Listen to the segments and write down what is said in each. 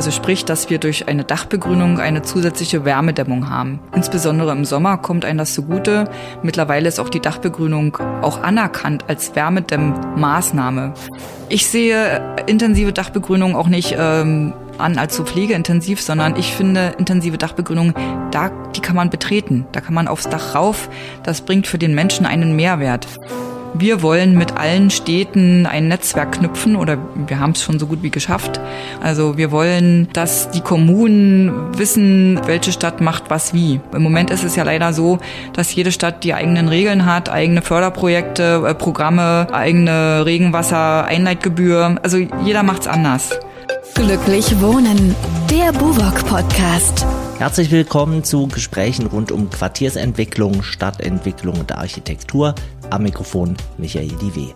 Also sprich, dass wir durch eine Dachbegrünung eine zusätzliche Wärmedämmung haben. Insbesondere im Sommer kommt einem das zugute. Mittlerweile ist auch die Dachbegrünung auch anerkannt als Wärmedämmmaßnahme. Ich sehe intensive Dachbegrünung auch nicht ähm, an als so pflegeintensiv, sondern ich finde intensive Dachbegrünung, da, die kann man betreten. Da kann man aufs Dach rauf. Das bringt für den Menschen einen Mehrwert. Wir wollen mit allen Städten ein Netzwerk knüpfen oder wir haben es schon so gut wie geschafft. Also wir wollen, dass die Kommunen wissen, welche Stadt macht was wie. Im Moment ist es ja leider so, dass jede Stadt die eigenen Regeln hat, eigene Förderprojekte, äh, Programme, eigene Regenwasser-Einleitgebühr. Also jeder macht's anders. Glücklich Wohnen, der Buwok Podcast. Herzlich willkommen zu Gesprächen rund um Quartiersentwicklung, Stadtentwicklung und Architektur. Am Mikrofon Michael Diwe.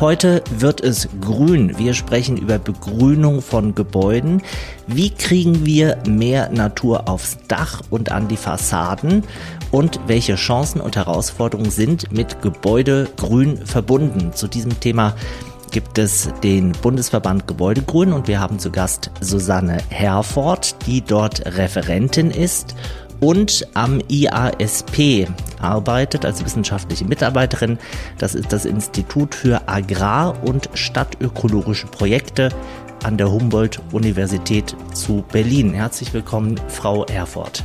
Heute wird es grün. Wir sprechen über Begrünung von Gebäuden. Wie kriegen wir mehr Natur aufs Dach und an die Fassaden? Und welche Chancen und Herausforderungen sind mit Gebäudegrün verbunden? Zu diesem Thema gibt es den Bundesverband Gebäudegrün und wir haben zu Gast Susanne Herford, die dort Referentin ist und am IASP arbeitet als wissenschaftliche Mitarbeiterin. Das ist das Institut für Agrar- und Stadtökologische Projekte an der Humboldt-Universität zu Berlin. Herzlich willkommen, Frau Herford.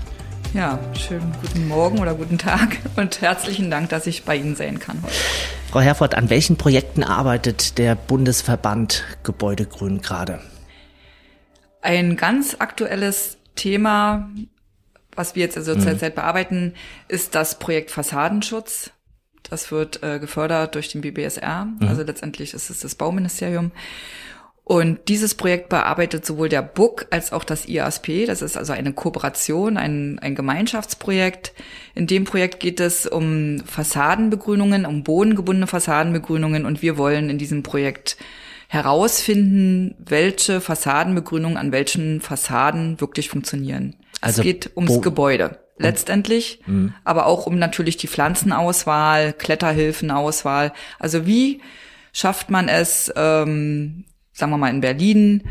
Ja, schönen guten Morgen oder guten Tag und herzlichen Dank, dass ich bei Ihnen sein kann heute. Frau Herford, an welchen Projekten arbeitet der Bundesverband Gebäudegrün gerade? Ein ganz aktuelles Thema was wir jetzt also mhm. zurzeit bearbeiten, ist das Projekt Fassadenschutz. Das wird äh, gefördert durch den BBSR. Mhm. Also letztendlich ist es das Bauministerium. Und dieses Projekt bearbeitet sowohl der BUK als auch das IASP. Das ist also eine Kooperation, ein, ein Gemeinschaftsprojekt. In dem Projekt geht es um Fassadenbegrünungen, um bodengebundene Fassadenbegrünungen. Und wir wollen in diesem Projekt herausfinden, welche Fassadenbegrünungen an welchen Fassaden wirklich funktionieren. Also es geht ums Bo Gebäude letztendlich, mhm. aber auch um natürlich die Pflanzenauswahl, Kletterhilfenauswahl. Also wie schafft man es, ähm, sagen wir mal in Berlin,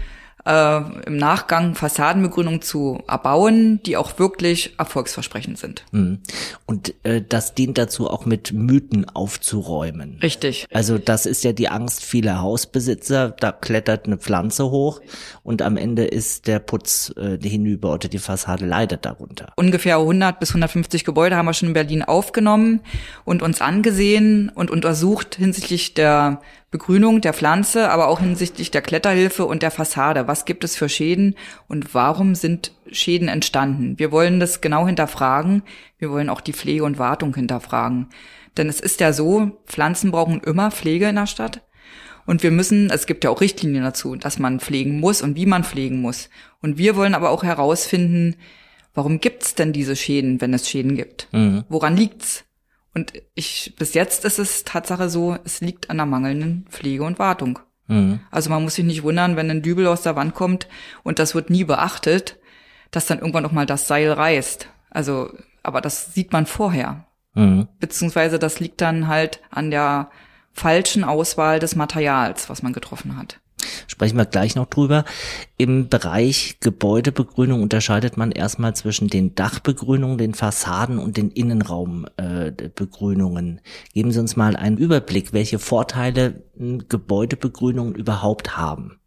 äh, im Nachgang Fassadenbegrünung zu erbauen, die auch wirklich erfolgsversprechend sind. Mhm. Und äh, das dient dazu, auch mit Mythen aufzuräumen. Richtig. Also das ist ja die Angst vieler Hausbesitzer. Da klettert eine Pflanze hoch und am Ende ist der Putz äh, hinüber oder die Fassade leidet darunter. Ungefähr 100 bis 150 Gebäude haben wir schon in Berlin aufgenommen und uns angesehen und untersucht hinsichtlich der Begrünung der Pflanze, aber auch hinsichtlich der Kletterhilfe und der Fassade. Was gibt es für Schäden und warum sind Schäden entstanden? Wir wollen das genau hinterfragen. Wir wollen auch die Pflege und Wartung hinterfragen. Denn es ist ja so, Pflanzen brauchen immer Pflege in der Stadt. Und wir müssen, es gibt ja auch Richtlinien dazu, dass man pflegen muss und wie man pflegen muss. Und wir wollen aber auch herausfinden, warum gibt's denn diese Schäden, wenn es Schäden gibt? Mhm. Woran liegt's? Und ich, bis jetzt ist es Tatsache so, es liegt an der mangelnden Pflege und Wartung. Mhm. Also man muss sich nicht wundern, wenn ein Dübel aus der Wand kommt und das wird nie beachtet, dass dann irgendwann noch mal das Seil reißt. Also, aber das sieht man vorher. Mhm. Beziehungsweise das liegt dann halt an der falschen Auswahl des Materials, was man getroffen hat. Sprechen wir gleich noch drüber. Im Bereich Gebäudebegrünung unterscheidet man erstmal zwischen den Dachbegrünungen, den Fassaden und den Innenraumbegrünungen. Äh, Geben Sie uns mal einen Überblick, welche Vorteile Gebäudebegrünungen überhaupt haben.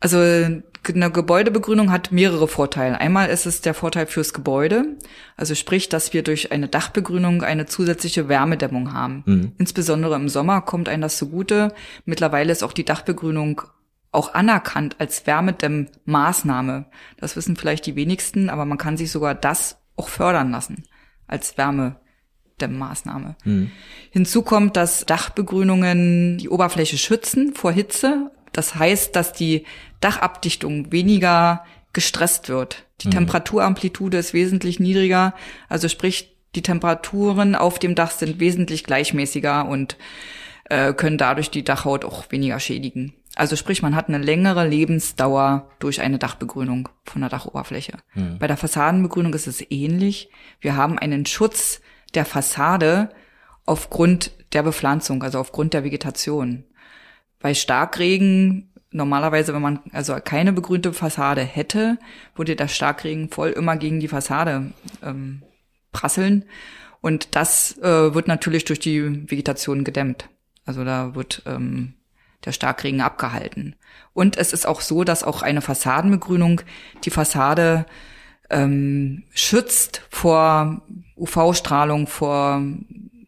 Also eine Gebäudebegrünung hat mehrere Vorteile. Einmal ist es der Vorteil fürs Gebäude, also sprich, dass wir durch eine Dachbegrünung eine zusätzliche Wärmedämmung haben. Mhm. Insbesondere im Sommer kommt einem das zugute. Mittlerweile ist auch die Dachbegrünung auch anerkannt als Wärmedämmmaßnahme. Das wissen vielleicht die wenigsten, aber man kann sich sogar das auch fördern lassen als Wärmedämmmaßnahme. Mhm. Hinzu kommt, dass Dachbegrünungen die Oberfläche schützen vor Hitze, das heißt, dass die Dachabdichtung weniger gestresst wird. Die mhm. Temperaturamplitude ist wesentlich niedriger, also sprich, die Temperaturen auf dem Dach sind wesentlich gleichmäßiger und äh, können dadurch die Dachhaut auch weniger schädigen. Also sprich, man hat eine längere Lebensdauer durch eine Dachbegrünung von der Dachoberfläche. Mhm. Bei der Fassadenbegrünung ist es ähnlich. Wir haben einen Schutz der Fassade aufgrund der Bepflanzung, also aufgrund der Vegetation. Bei Starkregen normalerweise, wenn man also keine begrünte Fassade hätte, würde der Starkregen voll immer gegen die Fassade ähm, prasseln. Und das äh, wird natürlich durch die Vegetation gedämmt. Also da wird ähm, der Starkregen abgehalten. Und es ist auch so, dass auch eine Fassadenbegrünung die Fassade ähm, schützt vor UV-Strahlung, vor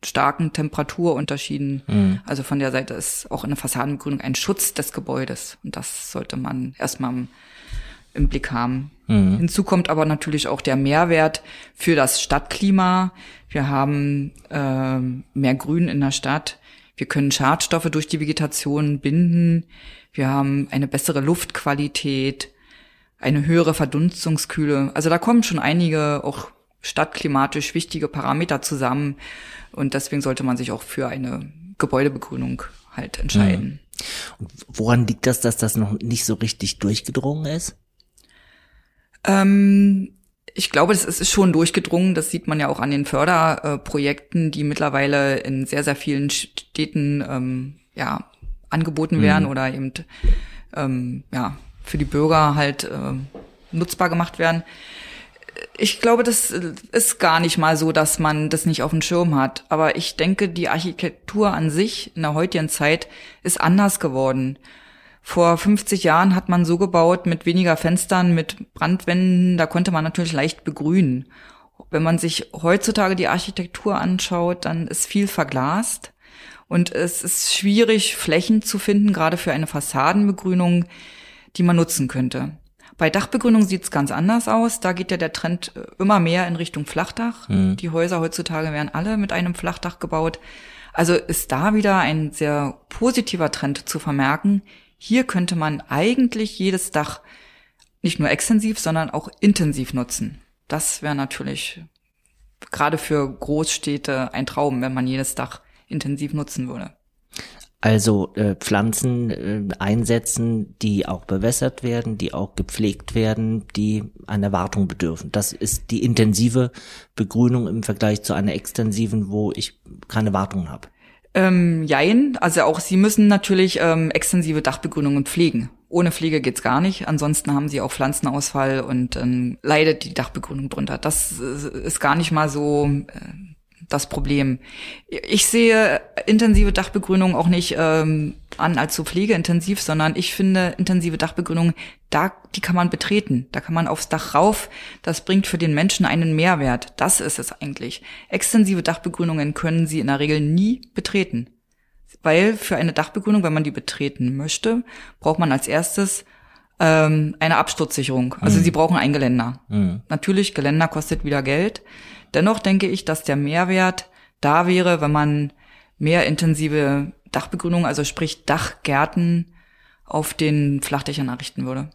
starken Temperaturunterschieden. Mhm. Also von der Seite ist auch eine Fassadenbegrünung ein Schutz des Gebäudes. Und das sollte man erstmal im, im Blick haben. Mhm. Hinzu kommt aber natürlich auch der Mehrwert für das Stadtklima. Wir haben äh, mehr Grün in der Stadt. Wir können Schadstoffe durch die Vegetation binden. Wir haben eine bessere Luftqualität, eine höhere Verdunstungskühle. Also da kommen schon einige auch stadtklimatisch wichtige Parameter zusammen. Und deswegen sollte man sich auch für eine Gebäudebegrünung halt entscheiden. Und woran liegt das, dass das noch nicht so richtig durchgedrungen ist? Ähm, ich glaube, das ist schon durchgedrungen. Das sieht man ja auch an den Förderprojekten, die mittlerweile in sehr, sehr vielen Städten ähm, ja, angeboten werden mhm. oder eben ähm, ja, für die Bürger halt äh, nutzbar gemacht werden ich glaube, das ist gar nicht mal so, dass man das nicht auf dem Schirm hat. Aber ich denke, die Architektur an sich in der heutigen Zeit ist anders geworden. Vor 50 Jahren hat man so gebaut mit weniger Fenstern, mit Brandwänden, da konnte man natürlich leicht begrünen. Wenn man sich heutzutage die Architektur anschaut, dann ist viel verglast und es ist schwierig, Flächen zu finden, gerade für eine Fassadenbegrünung, die man nutzen könnte. Bei Dachbegrünung sieht's ganz anders aus. Da geht ja der Trend äh, immer mehr in Richtung Flachdach. Mhm. Die Häuser heutzutage werden alle mit einem Flachdach gebaut. Also ist da wieder ein sehr positiver Trend zu vermerken. Hier könnte man eigentlich jedes Dach nicht nur extensiv, sondern auch intensiv nutzen. Das wäre natürlich gerade für Großstädte ein Traum, wenn man jedes Dach intensiv nutzen würde. Also äh, Pflanzen äh, einsetzen, die auch bewässert werden, die auch gepflegt werden, die einer Wartung bedürfen. Das ist die intensive Begrünung im Vergleich zu einer extensiven, wo ich keine Wartung habe. Ähm, jein, also auch Sie müssen natürlich ähm, extensive Dachbegrünungen pflegen. Ohne Pflege geht's gar nicht. Ansonsten haben Sie auch Pflanzenausfall und ähm, leidet die Dachbegrünung drunter. Das äh, ist gar nicht mal so äh, das Problem. Ich sehe intensive Dachbegrünung auch nicht ähm, an als so pflegeintensiv, sondern ich finde intensive Dachbegrünung, da, die kann man betreten. Da kann man aufs Dach rauf. Das bringt für den Menschen einen Mehrwert. Das ist es eigentlich. Extensive Dachbegrünungen können Sie in der Regel nie betreten. Weil für eine Dachbegrünung, wenn man die betreten möchte, braucht man als erstes ähm, eine Absturzsicherung. Also mhm. Sie brauchen ein Geländer. Mhm. Natürlich, Geländer kostet wieder Geld. Dennoch denke ich, dass der Mehrwert da wäre, wenn man mehr intensive Dachbegrünung, also sprich Dachgärten auf den Flachdächern errichten würde.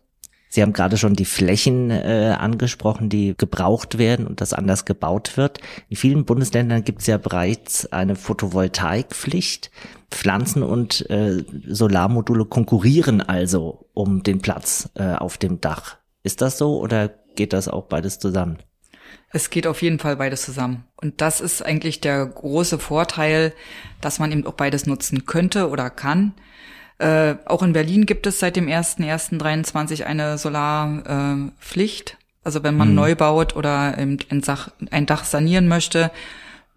Sie haben gerade schon die Flächen äh, angesprochen, die gebraucht werden und das anders gebaut wird. In vielen Bundesländern gibt es ja bereits eine Photovoltaikpflicht. Pflanzen und äh, Solarmodule konkurrieren also um den Platz äh, auf dem Dach. Ist das so oder geht das auch beides zusammen? Es geht auf jeden Fall beides zusammen. Und das ist eigentlich der große Vorteil, dass man eben auch beides nutzen könnte oder kann. Äh, auch in Berlin gibt es seit dem 1.1.23 eine Solarpflicht. Äh, also wenn man mhm. neu baut oder ein, ein Dach sanieren möchte,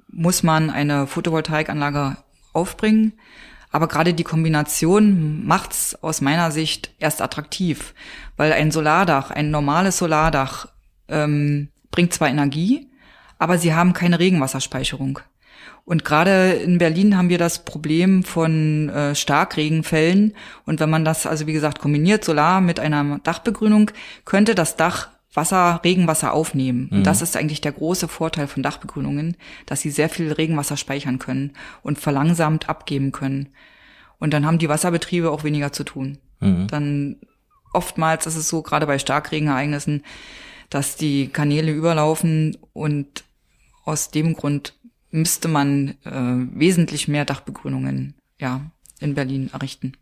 muss man eine Photovoltaikanlage aufbringen. Aber gerade die Kombination macht's aus meiner Sicht erst attraktiv, weil ein Solardach, ein normales Solardach, ähm, bringt zwar Energie, aber sie haben keine Regenwasserspeicherung. Und gerade in Berlin haben wir das Problem von äh, Starkregenfällen. Und wenn man das also wie gesagt kombiniert, Solar mit einer Dachbegrünung, könnte das Dach Wasser, Regenwasser aufnehmen. Mhm. Und das ist eigentlich der große Vorteil von Dachbegrünungen, dass sie sehr viel Regenwasser speichern können und verlangsamt abgeben können. Und dann haben die Wasserbetriebe auch weniger zu tun. Mhm. Dann oftmals ist es so, gerade bei Starkregenereignissen, dass die Kanäle überlaufen und aus dem Grund müsste man äh, wesentlich mehr Dachbegrünungen ja in Berlin errichten.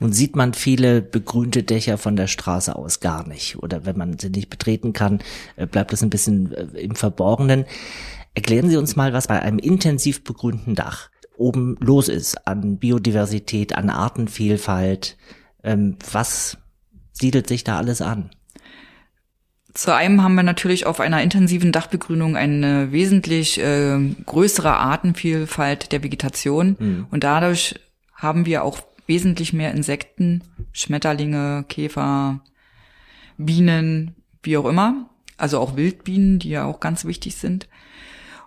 Nun sieht man viele begrünte Dächer von der Straße aus gar nicht. Oder wenn man sie nicht betreten kann, äh, bleibt das ein bisschen äh, im Verborgenen. Erklären Sie uns mal, was bei einem intensiv begrünten Dach oben los ist an Biodiversität, an Artenvielfalt. Ähm, was siedelt sich da alles an? Zu einem haben wir natürlich auf einer intensiven Dachbegrünung eine wesentlich äh, größere Artenvielfalt der Vegetation mhm. und dadurch haben wir auch wesentlich mehr Insekten, Schmetterlinge, Käfer, Bienen, wie auch immer, also auch Wildbienen, die ja auch ganz wichtig sind.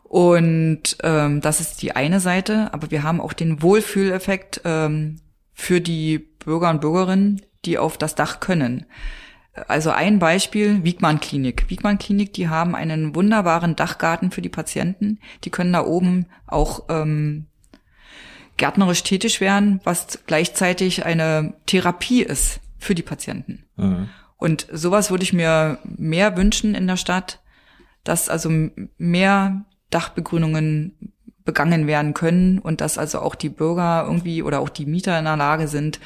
Und ähm, das ist die eine Seite, aber wir haben auch den Wohlfühleffekt ähm, für die Bürger und Bürgerinnen, die auf das Dach können. Also ein Beispiel, Wiegmann Klinik. Wiegmann Klinik, die haben einen wunderbaren Dachgarten für die Patienten. Die können da oben auch ähm, gärtnerisch tätig werden, was gleichzeitig eine Therapie ist für die Patienten. Mhm. Und sowas würde ich mir mehr wünschen in der Stadt, dass also mehr Dachbegrünungen begangen werden können und dass also auch die Bürger irgendwie oder auch die Mieter in der Lage sind,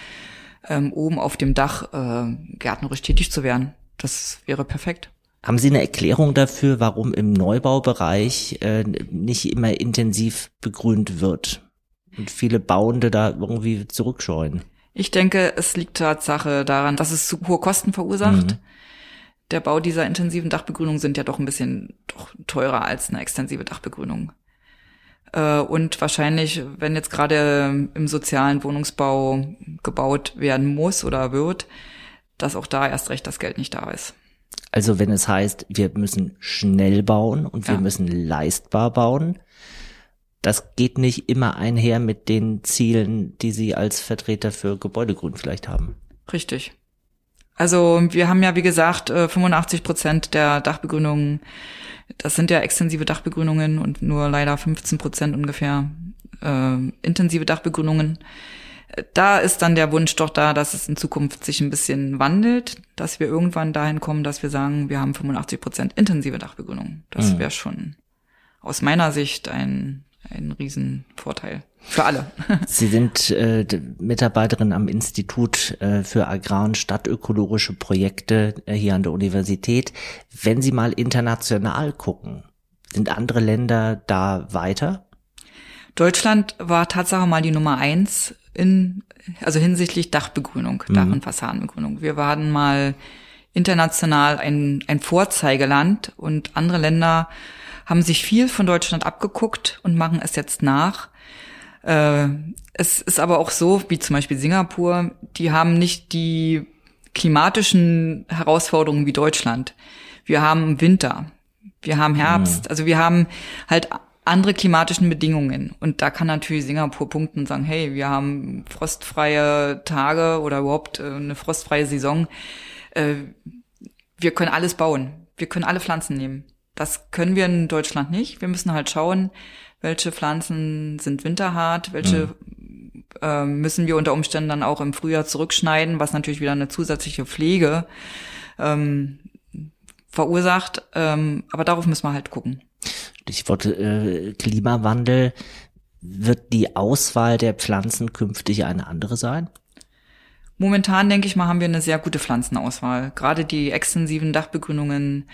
ähm, oben auf dem Dach äh, gärtnerisch tätig zu werden. Das wäre perfekt. Haben Sie eine Erklärung dafür, warum im Neubaubereich äh, nicht immer intensiv begrünt wird und viele Bauende da irgendwie zurückscheuen? Ich denke, es liegt Tatsache daran, dass es zu hohe Kosten verursacht. Mhm. Der Bau dieser intensiven Dachbegrünung sind ja doch ein bisschen doch teurer als eine extensive Dachbegrünung. Äh, und wahrscheinlich, wenn jetzt gerade im sozialen Wohnungsbau gebaut werden muss oder wird, dass auch da erst recht das Geld nicht da ist. Also wenn es heißt, wir müssen schnell bauen und wir ja. müssen leistbar bauen, das geht nicht immer einher mit den Zielen, die Sie als Vertreter für Gebäudegrün vielleicht haben. Richtig. Also wir haben ja, wie gesagt, 85 äh, Prozent der Dachbegrünungen das sind ja extensive Dachbegrünungen und nur leider 15 Prozent ungefähr äh, intensive Dachbegrünungen. Da ist dann der Wunsch doch da, dass es in Zukunft sich ein bisschen wandelt, dass wir irgendwann dahin kommen, dass wir sagen, wir haben 85 Prozent intensive Dachbegrünungen. Das mhm. wäre schon aus meiner Sicht ein, ein Riesenvorteil. Für alle. Sie sind äh, Mitarbeiterin am Institut äh, für Agrar- und Stadtökologische Projekte äh, hier an der Universität. Wenn Sie mal international gucken, sind andere Länder da weiter? Deutschland war Tatsache mal die Nummer eins in, also hinsichtlich Dachbegrünung, Dach- mhm. und Fassadenbegrünung. Wir waren mal international ein, ein Vorzeigeland und andere Länder haben sich viel von Deutschland abgeguckt und machen es jetzt nach. Äh, es ist aber auch so, wie zum Beispiel Singapur, die haben nicht die klimatischen Herausforderungen wie Deutschland. Wir haben Winter, wir haben Herbst, mhm. also wir haben halt andere klimatischen Bedingungen. Und da kann natürlich Singapur punkten und sagen, hey, wir haben frostfreie Tage oder überhaupt äh, eine frostfreie Saison. Äh, wir können alles bauen. Wir können alle Pflanzen nehmen. Das können wir in Deutschland nicht. Wir müssen halt schauen, welche Pflanzen sind winterhart, welche mhm. äh, müssen wir unter Umständen dann auch im Frühjahr zurückschneiden, was natürlich wieder eine zusätzliche Pflege ähm, verursacht. Ähm, aber darauf müssen wir halt gucken. Stichwort äh, Klimawandel. Wird die Auswahl der Pflanzen künftig eine andere sein? Momentan, denke ich mal, haben wir eine sehr gute Pflanzenauswahl. Gerade die extensiven Dachbegrünungen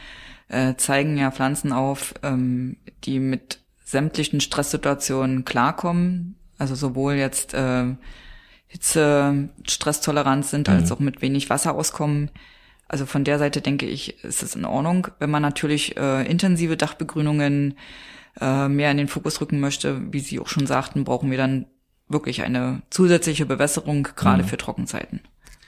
äh, zeigen ja Pflanzen auf, ähm, die mit sämtlichen Stresssituationen klarkommen. Also sowohl jetzt äh, Hitze, Stresstoleranz sind, mhm. als auch mit wenig Wasser auskommen. Also von der Seite denke ich, ist es in Ordnung. Wenn man natürlich äh, intensive Dachbegrünungen äh, mehr in den Fokus rücken möchte, wie Sie auch schon sagten, brauchen wir dann wirklich eine zusätzliche Bewässerung, gerade mhm. für Trockenzeiten.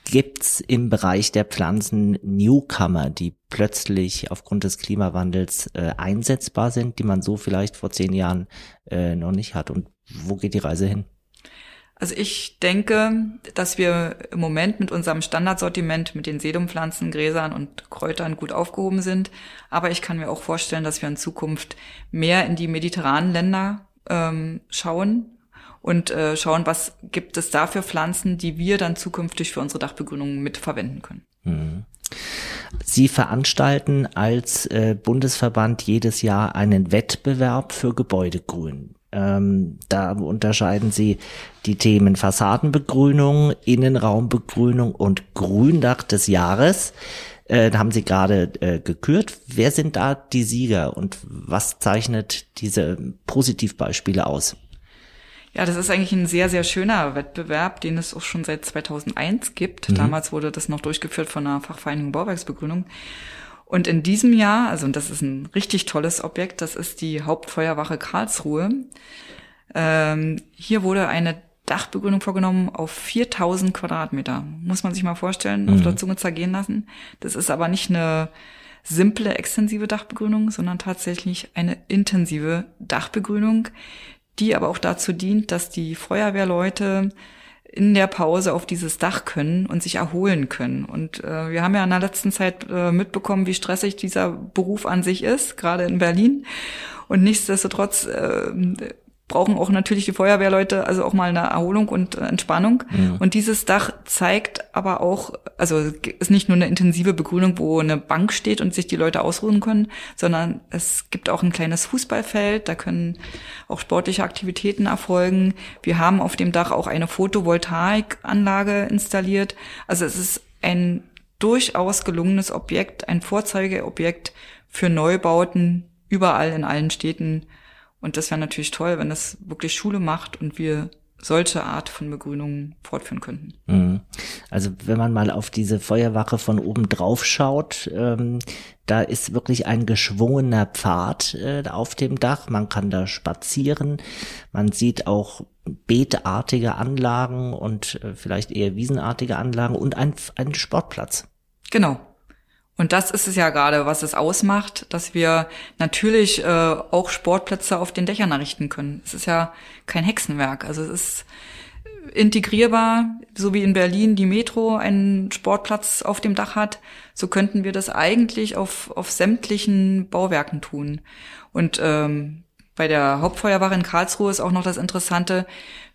Gibt's im Bereich der Pflanzen Newcomer, die plötzlich aufgrund des Klimawandels äh, einsetzbar sind, die man so vielleicht vor zehn Jahren äh, noch nicht hat? Und wo geht die Reise hin? Also ich denke, dass wir im Moment mit unserem Standardsortiment mit den Sedumpflanzen, Gräsern und Kräutern gut aufgehoben sind. Aber ich kann mir auch vorstellen, dass wir in Zukunft mehr in die mediterranen Länder ähm, schauen, und äh, schauen, was gibt es da für Pflanzen, die wir dann zukünftig für unsere Dachbegrünung mitverwenden können. Mhm. Sie veranstalten als äh, Bundesverband jedes Jahr einen Wettbewerb für Gebäudegrün. Ähm, da unterscheiden Sie die Themen Fassadenbegrünung, Innenraumbegrünung und Gründach des Jahres. Äh, haben Sie gerade äh, gekürt. Wer sind da die Sieger und was zeichnet diese Positivbeispiele aus? Ja, das ist eigentlich ein sehr, sehr schöner Wettbewerb, den es auch schon seit 2001 gibt. Mhm. Damals wurde das noch durchgeführt von der Fachvereinigung Bauwerksbegrünung. Und in diesem Jahr, also das ist ein richtig tolles Objekt, das ist die Hauptfeuerwache Karlsruhe. Ähm, hier wurde eine Dachbegrünung vorgenommen auf 4000 Quadratmeter. Muss man sich mal vorstellen, mhm. auf der Zunge zergehen lassen. Das ist aber nicht eine simple extensive Dachbegrünung, sondern tatsächlich eine intensive Dachbegrünung, die aber auch dazu dient, dass die Feuerwehrleute in der Pause auf dieses Dach können und sich erholen können. Und äh, wir haben ja in der letzten Zeit äh, mitbekommen, wie stressig dieser Beruf an sich ist, gerade in Berlin. Und nichtsdestotrotz äh, brauchen auch natürlich die Feuerwehrleute also auch mal eine Erholung und Entspannung. Ja. Und dieses Dach zeigt aber auch, also ist nicht nur eine intensive Begrünung, wo eine Bank steht und sich die Leute ausruhen können, sondern es gibt auch ein kleines Fußballfeld, da können auch sportliche Aktivitäten erfolgen. Wir haben auf dem Dach auch eine Photovoltaikanlage installiert. Also es ist ein durchaus gelungenes Objekt, ein Vorzeigeobjekt für Neubauten überall in allen Städten und das wäre natürlich toll, wenn das wirklich Schule macht und wir solche Art von Begrünung fortführen könnten. Mhm. Also wenn man mal auf diese Feuerwache von oben drauf schaut, ähm, da ist wirklich ein geschwungener Pfad äh, auf dem Dach. Man kann da spazieren. Man sieht auch beetartige Anlagen und äh, vielleicht eher wiesenartige Anlagen und ein, einen Sportplatz. Genau. Und das ist es ja gerade, was es ausmacht, dass wir natürlich äh, auch Sportplätze auf den Dächern errichten können. Es ist ja kein Hexenwerk. Also es ist integrierbar, so wie in Berlin die Metro einen Sportplatz auf dem Dach hat, so könnten wir das eigentlich auf, auf sämtlichen Bauwerken tun. Und ähm, bei der Hauptfeuerwache in Karlsruhe ist auch noch das Interessante,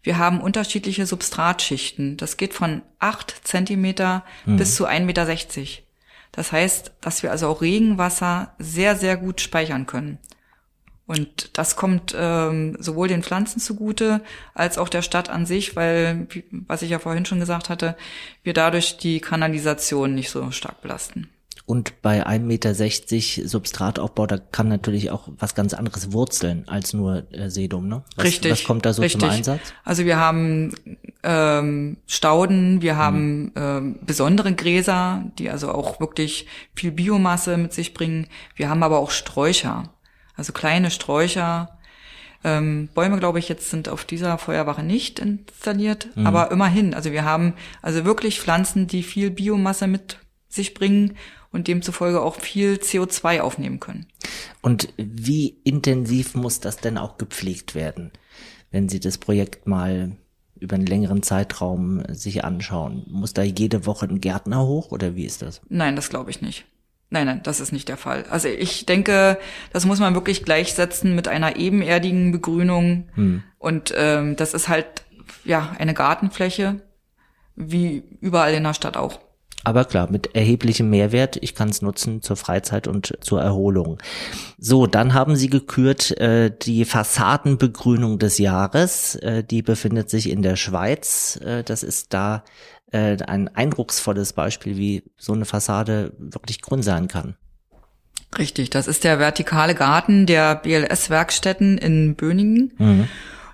wir haben unterschiedliche Substratschichten. Das geht von acht Zentimeter mhm. bis zu 1,60 Meter. Das heißt, dass wir also auch Regenwasser sehr, sehr gut speichern können. Und das kommt ähm, sowohl den Pflanzen zugute als auch der Stadt an sich, weil, was ich ja vorhin schon gesagt hatte, wir dadurch die Kanalisation nicht so stark belasten. Und bei 1,60 Meter Substrataufbau, da kann natürlich auch was ganz anderes wurzeln als nur äh, Sedum, ne? Was, richtig. Was kommt da so richtig. zum Einsatz? Also wir haben ähm, Stauden, wir haben mhm. ähm, besondere Gräser, die also auch wirklich viel Biomasse mit sich bringen. Wir haben aber auch Sträucher, also kleine Sträucher. Ähm, Bäume, glaube ich, jetzt sind auf dieser Feuerwache nicht installiert, mhm. aber immerhin. Also wir haben also wirklich Pflanzen, die viel Biomasse mit sich bringen und demzufolge auch viel CO2 aufnehmen können. Und wie intensiv muss das denn auch gepflegt werden, wenn Sie das Projekt mal über einen längeren Zeitraum sich anschauen? Muss da jede Woche ein Gärtner hoch oder wie ist das? Nein, das glaube ich nicht. Nein, nein, das ist nicht der Fall. Also ich denke, das muss man wirklich gleichsetzen mit einer ebenerdigen Begrünung. Hm. Und ähm, das ist halt ja eine Gartenfläche, wie überall in der Stadt auch. Aber klar, mit erheblichem Mehrwert. Ich kann es nutzen zur Freizeit und zur Erholung. So, dann haben Sie gekürt äh, die Fassadenbegrünung des Jahres. Äh, die befindet sich in der Schweiz. Äh, das ist da äh, ein eindrucksvolles Beispiel, wie so eine Fassade wirklich grün sein kann. Richtig, das ist der vertikale Garten der BLS-Werkstätten in Böningen mhm.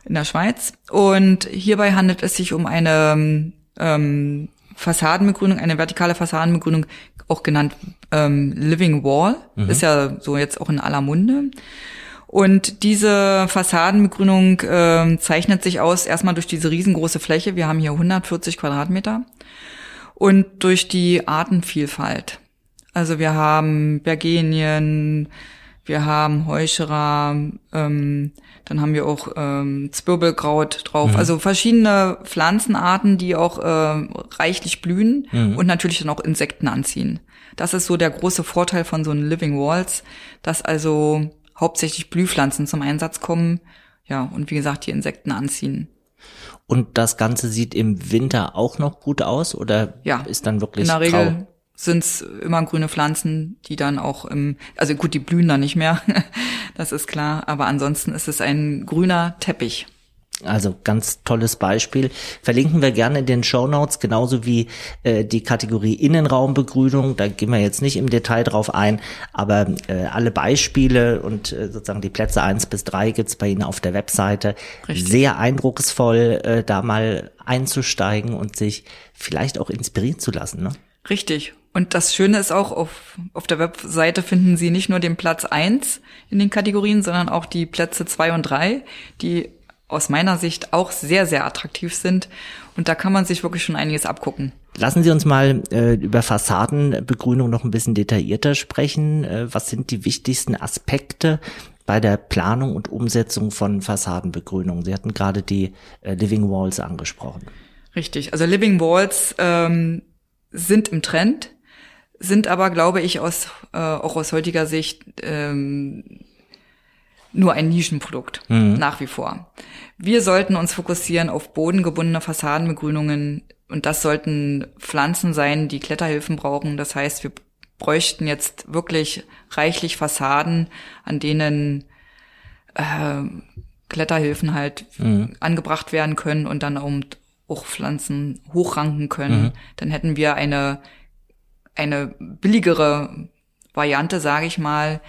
in der Schweiz. Und hierbei handelt es sich um eine ähm, Fassadenbegrünung, eine vertikale Fassadenbegrünung, auch genannt ähm, Living Wall, mhm. ist ja so jetzt auch in aller Munde. Und diese Fassadenbegrünung äh, zeichnet sich aus erstmal durch diese riesengroße Fläche. Wir haben hier 140 Quadratmeter und durch die Artenvielfalt. Also wir haben Bergenien, wir haben Heuscherer, ähm, dann haben wir auch ähm, Zwirbelkraut drauf. Mhm. Also verschiedene Pflanzenarten, die auch äh, reichlich blühen mhm. und natürlich dann auch Insekten anziehen. Das ist so der große Vorteil von so einen Living Walls, dass also hauptsächlich Blühpflanzen zum Einsatz kommen. Ja, und wie gesagt, die Insekten anziehen. Und das Ganze sieht im Winter auch noch gut aus oder ja, ist dann wirklich in der Regel sind es immer grüne Pflanzen, die dann auch im, also gut, die blühen dann nicht mehr, das ist klar, aber ansonsten ist es ein grüner Teppich. Also ganz tolles Beispiel. Verlinken wir gerne in den Show Notes, genauso wie äh, die Kategorie Innenraumbegrünung. Da gehen wir jetzt nicht im Detail drauf ein, aber äh, alle Beispiele und äh, sozusagen die Plätze eins bis drei gibt's bei Ihnen auf der Webseite. Richtig. Sehr eindrucksvoll, äh, da mal einzusteigen und sich vielleicht auch inspirieren zu lassen. Ne? Richtig. Und das Schöne ist auch, auf, auf der Webseite finden Sie nicht nur den Platz eins in den Kategorien, sondern auch die Plätze zwei und drei, die aus meiner Sicht auch sehr, sehr attraktiv sind. Und da kann man sich wirklich schon einiges abgucken. Lassen Sie uns mal äh, über Fassadenbegrünung noch ein bisschen detaillierter sprechen. Äh, was sind die wichtigsten Aspekte bei der Planung und Umsetzung von Fassadenbegrünung? Sie hatten gerade die äh, Living Walls angesprochen. Richtig. Also Living Walls ähm, sind im Trend, sind aber, glaube ich, aus, äh, auch aus heutiger Sicht ähm, nur ein Nischenprodukt, mhm. nach wie vor. Wir sollten uns fokussieren auf bodengebundene Fassadenbegrünungen und das sollten Pflanzen sein, die Kletterhilfen brauchen. Das heißt, wir bräuchten jetzt wirklich reichlich Fassaden, an denen äh, Kletterhilfen halt mhm. angebracht werden können und dann auch, auch Pflanzen hochranken können. Mhm. Dann hätten wir eine, eine billigere Variante, sage ich mal,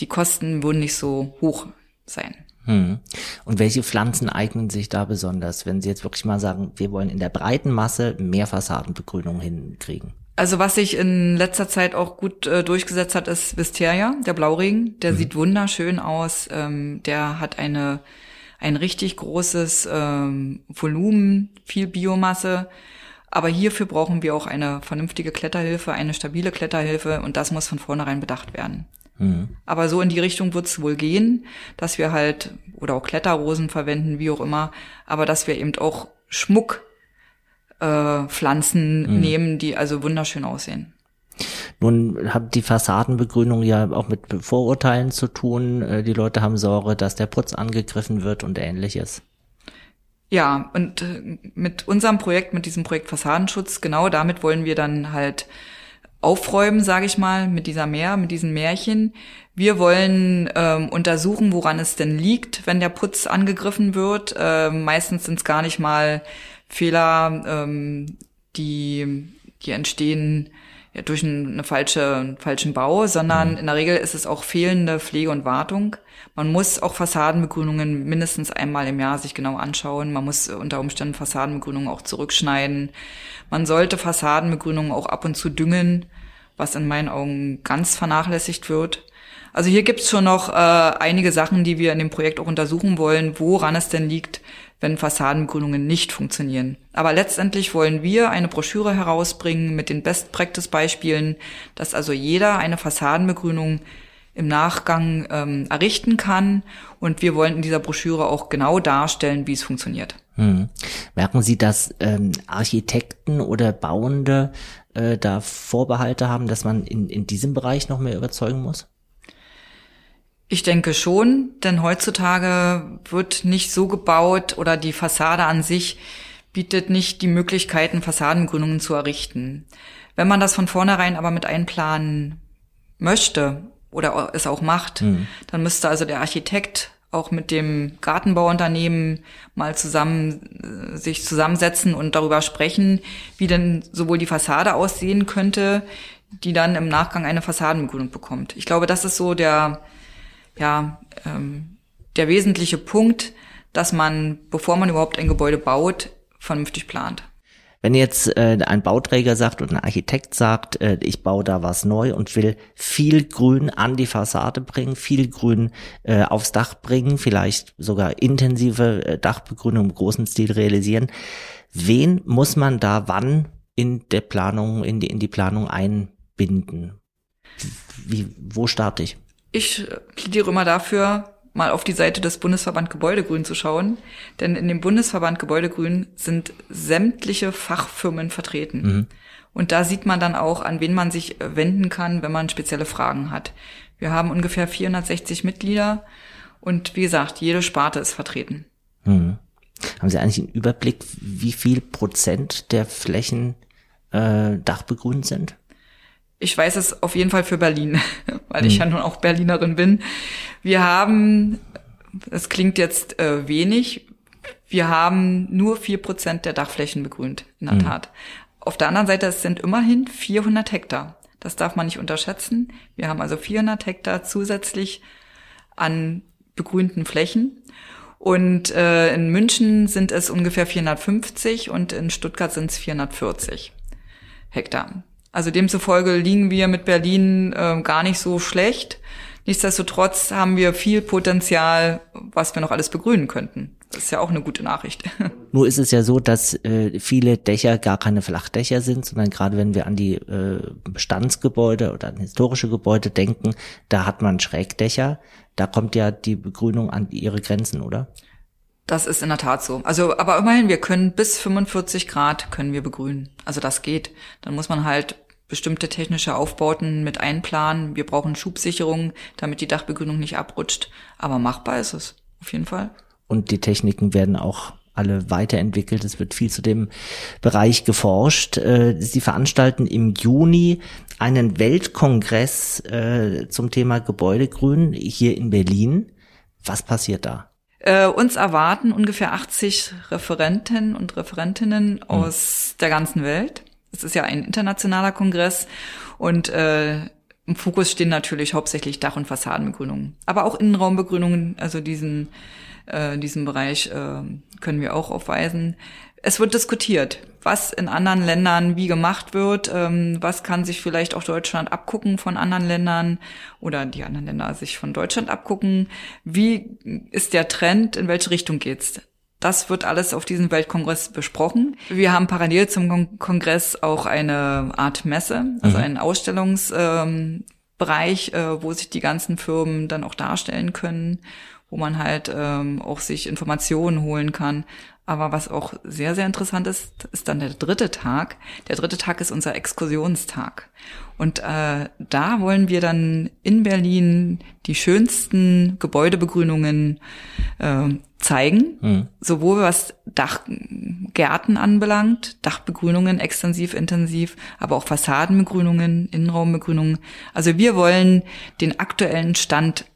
die Kosten würden nicht so hoch sein. Hm. Und welche Pflanzen eignen sich da besonders, wenn Sie jetzt wirklich mal sagen, wir wollen in der breiten Masse mehr Fassadenbegrünung hinkriegen? Also was sich in letzter Zeit auch gut äh, durchgesetzt hat, ist Wisteria, der Blauregen. Der mhm. sieht wunderschön aus. Ähm, der hat eine ein richtig großes ähm, Volumen, viel Biomasse. Aber hierfür brauchen wir auch eine vernünftige Kletterhilfe, eine stabile Kletterhilfe und das muss von vornherein bedacht werden. Mhm. Aber so in die Richtung wird es wohl gehen, dass wir halt oder auch Kletterrosen verwenden, wie auch immer, aber dass wir eben auch Schmuck äh, Pflanzen mhm. nehmen, die also wunderschön aussehen. Nun hat die Fassadenbegrünung ja auch mit Vorurteilen zu tun. Äh, die Leute haben Sorge, dass der Putz angegriffen wird und ähnliches. Ja, und äh, mit unserem Projekt, mit diesem Projekt Fassadenschutz, genau damit wollen wir dann halt aufräumen, sage ich mal, mit dieser Meer, mit diesen Märchen. Wir wollen ähm, untersuchen, woran es denn liegt, wenn der Putz angegriffen wird. Ähm, meistens sind es gar nicht mal Fehler, ähm, die, die entstehen ja, durch einen, eine falsche, einen falschen Bau, sondern mhm. in der Regel ist es auch fehlende Pflege und Wartung. Man muss auch Fassadenbegrünungen mindestens einmal im Jahr sich genau anschauen. Man muss unter Umständen Fassadenbegrünungen auch zurückschneiden. Man sollte Fassadenbegrünungen auch ab und zu düngen, was in meinen Augen ganz vernachlässigt wird. Also hier gibt's schon noch äh, einige Sachen, die wir in dem Projekt auch untersuchen wollen, woran es denn liegt, wenn Fassadenbegrünungen nicht funktionieren. Aber letztendlich wollen wir eine Broschüre herausbringen mit den Best-Practice-Beispielen, dass also jeder eine Fassadenbegrünung im Nachgang ähm, errichten kann. Und wir wollen in dieser Broschüre auch genau darstellen, wie es funktioniert. Hm. Merken Sie, dass ähm, Architekten oder Bauende äh, da Vorbehalte haben, dass man in, in diesem Bereich noch mehr überzeugen muss? Ich denke schon, denn heutzutage wird nicht so gebaut oder die Fassade an sich bietet nicht die Möglichkeiten, Fassadengrünungen zu errichten. Wenn man das von vornherein aber mit einplanen möchte oder es auch macht, mhm. dann müsste also der Architekt auch mit dem Gartenbauunternehmen mal zusammen sich zusammensetzen und darüber sprechen, wie denn sowohl die Fassade aussehen könnte, die dann im Nachgang eine Fassadenbegrünung bekommt. Ich glaube, das ist so der ja, ähm, der wesentliche Punkt, dass man, bevor man überhaupt ein Gebäude baut, vernünftig plant. Wenn jetzt äh, ein Bauträger sagt und ein Architekt sagt, äh, ich baue da was neu und will viel Grün an die Fassade bringen, viel Grün äh, aufs Dach bringen, vielleicht sogar intensive äh, Dachbegrünung im großen Stil realisieren, wen muss man da wann in der Planung, in die, in die Planung einbinden? Wie, wo starte ich? Ich plädiere immer dafür, mal auf die Seite des Bundesverband Gebäudegrün zu schauen, denn in dem Bundesverband Gebäudegrün sind sämtliche Fachfirmen vertreten. Mhm. Und da sieht man dann auch, an wen man sich wenden kann, wenn man spezielle Fragen hat. Wir haben ungefähr 460 Mitglieder und wie gesagt, jede Sparte ist vertreten. Mhm. Haben Sie eigentlich einen Überblick, wie viel Prozent der Flächen äh, dachbegrünt sind? Ich weiß es auf jeden Fall für Berlin, weil ich hm. ja nun auch Berlinerin bin. Wir haben, es klingt jetzt äh, wenig, wir haben nur vier Prozent der Dachflächen begrünt, in der mhm. Tat. Auf der anderen Seite, es sind immerhin 400 Hektar. Das darf man nicht unterschätzen. Wir haben also 400 Hektar zusätzlich an begrünten Flächen. Und äh, in München sind es ungefähr 450 und in Stuttgart sind es 440 Hektar. Also demzufolge liegen wir mit Berlin äh, gar nicht so schlecht. Nichtsdestotrotz haben wir viel Potenzial, was wir noch alles begrünen könnten. Das ist ja auch eine gute Nachricht. Nur ist es ja so, dass äh, viele Dächer gar keine Flachdächer sind, sondern gerade wenn wir an die äh, Bestandsgebäude oder an historische Gebäude denken, da hat man Schrägdächer. Da kommt ja die Begrünung an ihre Grenzen, oder? Das ist in der Tat so. Also, aber immerhin, wir können bis 45 Grad können wir begrünen. Also das geht. Dann muss man halt bestimmte technische Aufbauten mit einplanen. Wir brauchen Schubsicherungen, damit die Dachbegrünung nicht abrutscht. Aber machbar ist es. Auf jeden Fall und die Techniken werden auch alle weiterentwickelt. Es wird viel zu dem Bereich geforscht. Äh, sie veranstalten im Juni einen Weltkongress äh, zum Thema Gebäudegrün hier in Berlin. Was passiert da? Äh, uns erwarten ungefähr 80 Referenten und Referentinnen hm. aus der ganzen Welt. Es ist ja ein internationaler Kongress und äh, im Fokus stehen natürlich hauptsächlich Dach- und Fassadenbegrünungen, aber auch Innenraumbegrünungen, also diesen äh, diesem Bereich äh, können wir auch aufweisen. Es wird diskutiert, was in anderen Ländern wie gemacht wird, ähm, was kann sich vielleicht auch Deutschland abgucken von anderen Ländern oder die anderen Länder sich von Deutschland abgucken. Wie ist der Trend, in welche Richtung geht's? Das wird alles auf diesem Weltkongress besprochen. Wir haben parallel zum Kongress auch eine Art Messe, also mhm. einen Ausstellungsbereich, ähm, äh, wo sich die ganzen Firmen dann auch darstellen können wo man halt ähm, auch sich Informationen holen kann. Aber was auch sehr, sehr interessant ist, ist dann der dritte Tag. Der dritte Tag ist unser Exkursionstag. Und äh, da wollen wir dann in Berlin die schönsten Gebäudebegrünungen äh, zeigen, mhm. sowohl was Dachgärten anbelangt, Dachbegrünungen extensiv, intensiv, aber auch Fassadenbegrünungen, Innenraumbegrünungen. Also wir wollen den aktuellen Stand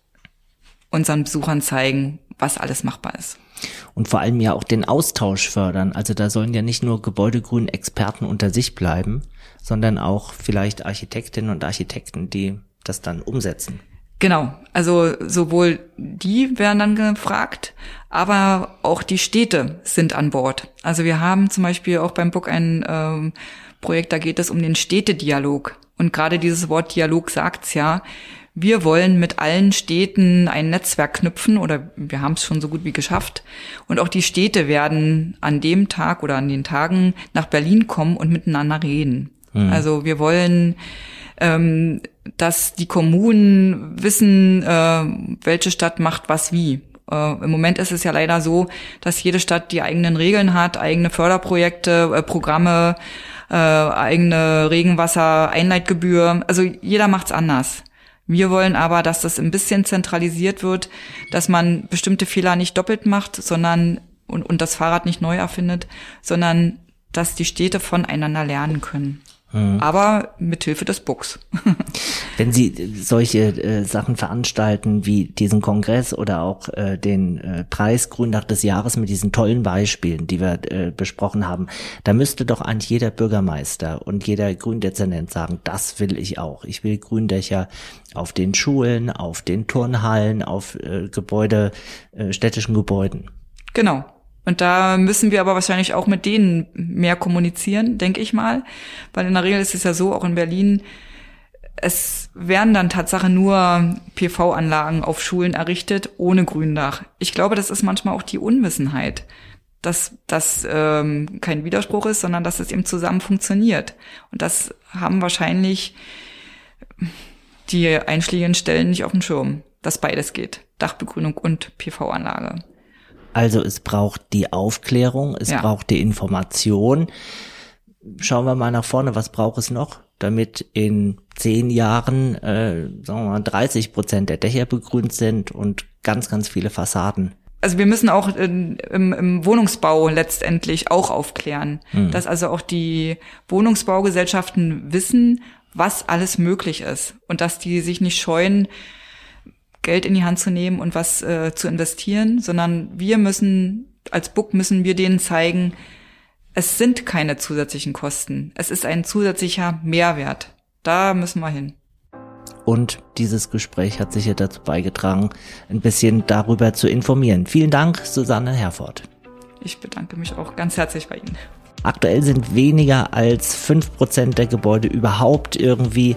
unseren Besuchern zeigen, was alles machbar ist. Und vor allem ja auch den Austausch fördern. Also da sollen ja nicht nur gebäudegrün Experten unter sich bleiben, sondern auch vielleicht Architektinnen und Architekten, die das dann umsetzen. Genau, also sowohl die werden dann gefragt, aber auch die Städte sind an Bord. Also wir haben zum Beispiel auch beim Book ein ähm, Projekt, da geht es um den Städtedialog. Und gerade dieses Wort Dialog sagt's ja wir wollen mit allen Städten ein Netzwerk knüpfen oder wir haben es schon so gut wie geschafft. Und auch die Städte werden an dem Tag oder an den Tagen nach Berlin kommen und miteinander reden. Mhm. Also wir wollen, ähm, dass die Kommunen wissen, äh, welche Stadt macht was wie. Äh, Im Moment ist es ja leider so, dass jede Stadt die eigenen Regeln hat, eigene Förderprojekte, äh, Programme, äh, eigene Regenwasser-Einleitgebühr. Also jeder macht's anders. Wir wollen aber, dass das ein bisschen zentralisiert wird, dass man bestimmte Fehler nicht doppelt macht, sondern und, und das Fahrrad nicht neu erfindet, sondern dass die Städte voneinander lernen können. Mhm. Aber mit Hilfe des Books. Wenn Sie solche äh, Sachen veranstalten wie diesen Kongress oder auch äh, den äh, Preis Gründach des Jahres mit diesen tollen Beispielen, die wir äh, besprochen haben, da müsste doch eigentlich jeder Bürgermeister und jeder Gründezernent sagen, das will ich auch. Ich will Gründächer auf den Schulen, auf den Turnhallen, auf äh, Gebäude, äh, städtischen Gebäuden. Genau. Und da müssen wir aber wahrscheinlich auch mit denen mehr kommunizieren, denke ich mal. Weil in der Regel ist es ja so, auch in Berlin, es werden dann Tatsache nur PV-Anlagen auf Schulen errichtet ohne Gründach. Ich glaube, das ist manchmal auch die Unwissenheit, dass das ähm, kein Widerspruch ist, sondern dass es eben zusammen funktioniert. Und das haben wahrscheinlich die einschlägigen Stellen nicht auf dem Schirm, dass beides geht. Dachbegrünung und PV-Anlage. Also es braucht die Aufklärung, es ja. braucht die Information. Schauen wir mal nach vorne, was braucht es noch, damit in zehn Jahren, äh, sagen wir mal, 30 Prozent der Dächer begrünt sind und ganz, ganz viele Fassaden. Also wir müssen auch in, im, im, Wohnungsbau letztendlich auch aufklären, mhm. dass also auch die Wohnungsbaugesellschaften wissen, was alles möglich ist und dass die sich nicht scheuen, Geld in die Hand zu nehmen und was äh, zu investieren, sondern wir müssen als Book müssen wir denen zeigen, es sind keine zusätzlichen Kosten. Es ist ein zusätzlicher Mehrwert. Da müssen wir hin. Und dieses Gespräch hat sicher dazu beigetragen, ein bisschen darüber zu informieren. Vielen Dank, Susanne Herford. Ich bedanke mich auch ganz herzlich bei Ihnen. Aktuell sind weniger als fünf Prozent der Gebäude überhaupt irgendwie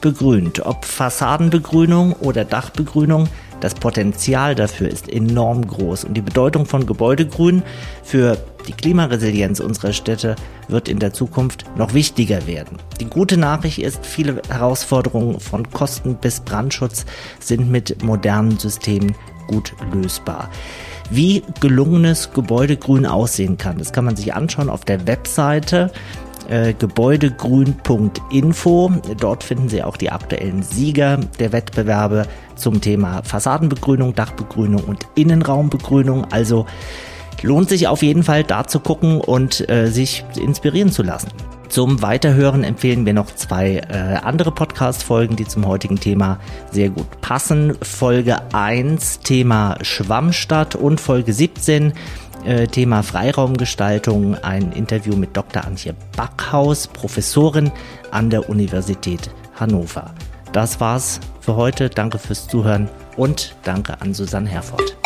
begrünt. Ob Fassadenbegrünung oder Dachbegrünung, das Potenzial dafür ist enorm groß und die Bedeutung von Gebäudegrün für die Klimaresilienz unserer Städte wird in der Zukunft noch wichtiger werden. Die gute Nachricht ist, viele Herausforderungen von Kosten bis Brandschutz sind mit modernen Systemen gut lösbar. Wie gelungenes Gebäudegrün aussehen kann, das kann man sich anschauen auf der Webseite äh, gebäudegrün.info. Dort finden Sie auch die aktuellen Sieger der Wettbewerbe zum Thema Fassadenbegrünung, Dachbegrünung und Innenraumbegrünung. Also lohnt sich auf jeden Fall da zu gucken und äh, sich inspirieren zu lassen. Zum Weiterhören empfehlen wir noch zwei äh, andere Podcast-Folgen, die zum heutigen Thema sehr gut passen. Folge 1, Thema Schwammstadt und Folge 17, äh, Thema Freiraumgestaltung, ein Interview mit Dr. Antje Backhaus, Professorin an der Universität Hannover. Das war's für heute. Danke fürs Zuhören und danke an Susanne Herford.